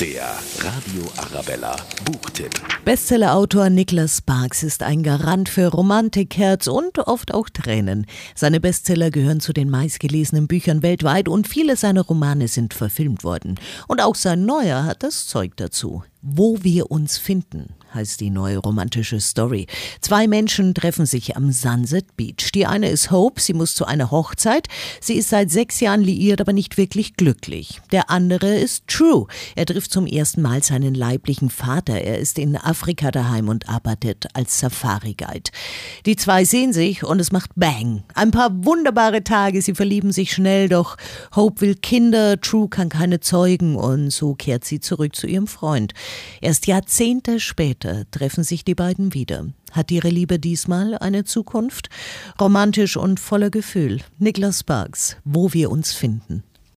Der Radio Arabella Buchtipp. Bestsellerautor Niklas Sparks ist ein Garant für Romantik, Herz und oft auch Tränen. Seine Bestseller gehören zu den meistgelesenen Büchern weltweit und viele seiner Romane sind verfilmt worden. Und auch sein neuer hat das Zeug dazu. Wo wir uns finden heißt die neue romantische Story. Zwei Menschen treffen sich am Sunset Beach. Die eine ist Hope, sie muss zu einer Hochzeit. Sie ist seit sechs Jahren liiert, aber nicht wirklich glücklich. Der andere ist True. Er trifft zum ersten Mal seinen leiblichen Vater. Er ist in Afrika daheim und arbeitet als Safari-Guide. Die zwei sehen sich und es macht Bang. Ein paar wunderbare Tage, sie verlieben sich schnell, doch Hope will Kinder, True kann keine zeugen und so kehrt sie zurück zu ihrem Freund. Erst Jahrzehnte später treffen sich die beiden wieder. Hat ihre Liebe diesmal eine Zukunft? Romantisch und voller Gefühl. Niklas Sparks, wo wir uns finden.